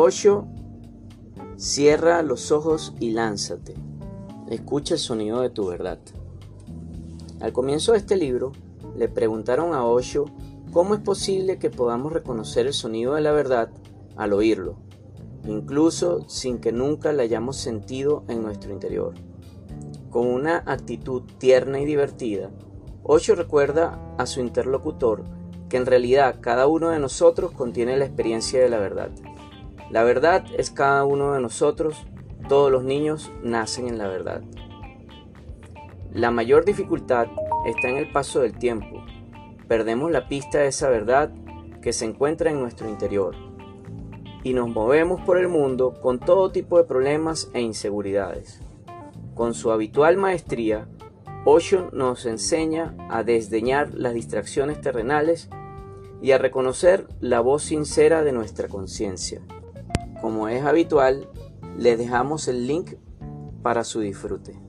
8. Cierra los ojos y lánzate. Escucha el sonido de tu verdad. Al comienzo de este libro, le preguntaron a Osho cómo es posible que podamos reconocer el sonido de la verdad al oírlo, incluso sin que nunca la hayamos sentido en nuestro interior. Con una actitud tierna y divertida, Osho recuerda a su interlocutor que en realidad cada uno de nosotros contiene la experiencia de la verdad. La verdad es cada uno de nosotros, todos los niños nacen en la verdad. La mayor dificultad está en el paso del tiempo. Perdemos la pista de esa verdad que se encuentra en nuestro interior y nos movemos por el mundo con todo tipo de problemas e inseguridades. Con su habitual maestría, Osho nos enseña a desdeñar las distracciones terrenales y a reconocer la voz sincera de nuestra conciencia. Como es habitual, les dejamos el link para su disfrute.